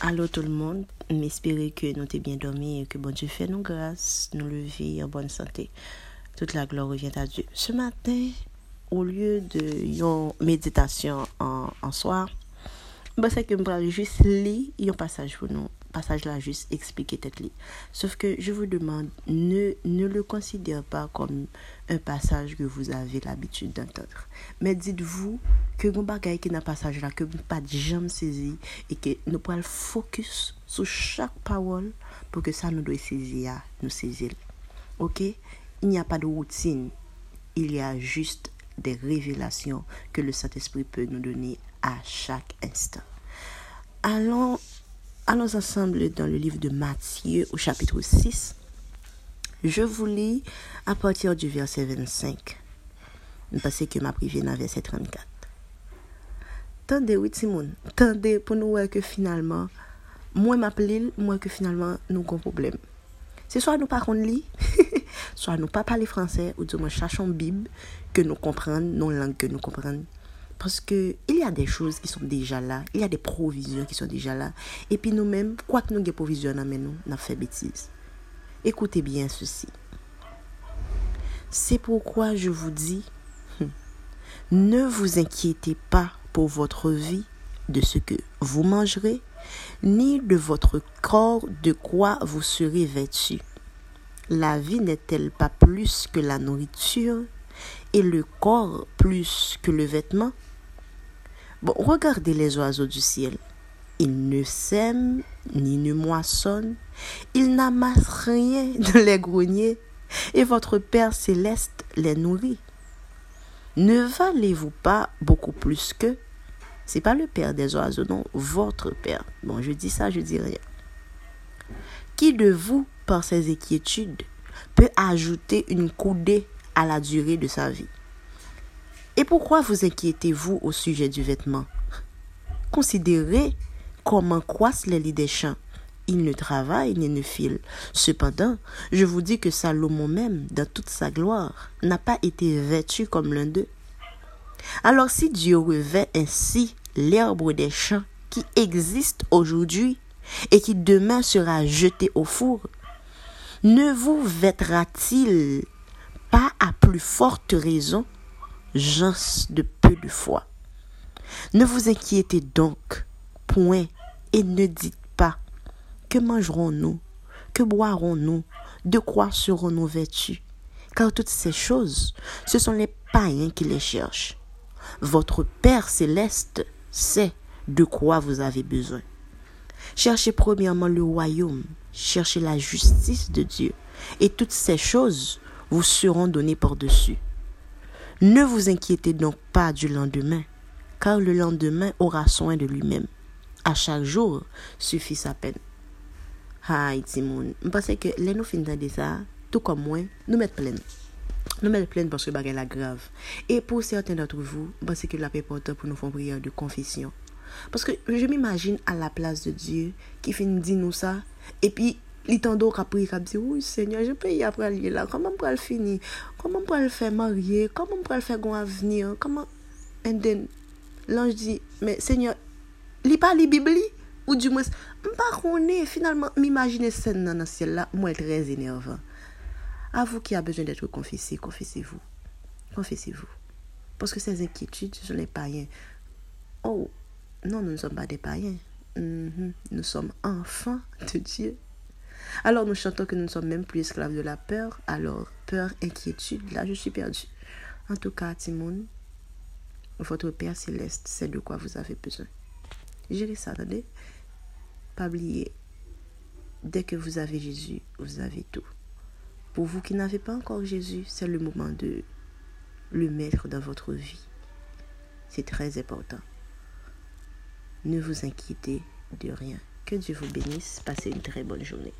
Allô tout le monde, m'espérer que nous t'es bien dormi et que bon Dieu fait nous grâce, nous lever en bonne santé. Toute la gloire revient à Dieu. Ce matin, au lieu de une méditation en, en soir, bah, c'est que je vais juste lire un passage pour nous. Passage là, juste expliquer tête li. Sauf que je vous demande, ne, ne le considère pas comme un passage que vous avez l'habitude d'entendre. Mais dites-vous que vous bagay qui dans passage là, que vous pas jamais saisi et que nous pouvons focus sur chaque parole pour que ça nous doit saisir, nous saisir. Ok? Il n'y a pas de routine. Il y a juste des révélations que le Saint-Esprit peut nous donner à chaque instant. Allons, allons ensemble dans le livre de Matthieu au chapitre 6. Je vous lis à partir du verset 25. Parce que ma privé dans verset 34. Tendez, oui, Simone. Tendez pour nous voir que finalement, moi m'appelle, moi que finalement, nous avons un problème. C'est soit nous pas lit, soit nous pas parler français, ou du moins cherchons Bible que nous comprenons, nos langues que nous comprenons. Parce que il y a des choses qui sont déjà là, il y a des provisions qui sont déjà là. Et puis nous-mêmes, quoi que nous ayons provisions, nous avons fait bêtise. Écoutez bien ceci. C'est pourquoi je vous dis, ne vous inquiétez pas pour votre vie de ce que vous mangerez, ni de votre corps de quoi vous serez vêtu. La vie n'est-elle pas plus que la nourriture et le corps plus que le vêtement? Bon, regardez les oiseaux du ciel. Ils ne sèment ni ne moissonnent, ils n'amassent rien dans les greniers, et votre Père céleste les nourrit. Ne valez-vous pas beaucoup plus que C'est pas le Père des oiseaux, non, votre Père. Bon, je dis ça, je dis rien. Qui de vous, par ses inquiétudes, peut ajouter une coudée à la durée de sa vie? Et pourquoi vous inquiétez-vous au sujet du vêtement? Considérez comment croissent les lits des champs. Ils ne travaillent ni ne filent. Cependant, je vous dis que Salomon même, dans toute sa gloire, n'a pas été vêtu comme l'un d'eux. Alors si Dieu revêt ainsi l'herbe des champs qui existe aujourd'hui et qui demain sera jeté au four, ne vous vêtera-t-il pas à plus forte raison gens de peu de foi. Ne vous inquiétez donc point et ne dites que mangerons-nous, que boirons-nous, de quoi serons-nous vêtus, car toutes ces choses, ce sont les païens qui les cherchent. Votre Père céleste sait de quoi vous avez besoin. Cherchez premièrement le royaume, cherchez la justice de Dieu, et toutes ces choses vous seront données par-dessus. Ne vous inquiétez donc pas du lendemain, car le lendemain aura soin de lui-même. À chaque jour suffit sa peine. Hay, ti moun. Mpase ke le nou fin dan de sa, tou kom mwen, nou met plen. Nou met plen pwoske bagay la grav. E pou certain d'antre vous, mpase ke la pe porte pou nou fon priya de konfisyon. Pwoske je m'imagine a la plas de Diyo ki fin di nou sa, e pi li tando ka pri ka bi, Ouye, Seigneur, je pe y apre li la, koman pral fini? Koman pral fè marye? Koman pral fè gwen avenir? Koman? And then, lanj di, Seigneur, li pa li bibli? Ou di mwes, mpa kone, finalman, m'imagine sen nan an siel la, mwen trez enervan. A vous qui a besoin d'être confessé, confessez-vous. Confessez-vous. Parce que ces inquiétudes, ce sont les païens. Oh, non, nous ne sommes pas des païens. Mm-hmm. Nous sommes enfants de Dieu. Alors nous chantons que nous ne sommes même plus esclaves de la peur. Alors, peur, inquiétude, là je suis perdu. En tout cas, Timon, votre Père céleste sait de quoi vous avez besoin. J'ai ça, attendez. Pas dès que vous avez Jésus, vous avez tout. Pour vous qui n'avez pas encore Jésus, c'est le moment de le mettre dans votre vie. C'est très important. Ne vous inquiétez de rien. Que Dieu vous bénisse. Passez une très bonne journée.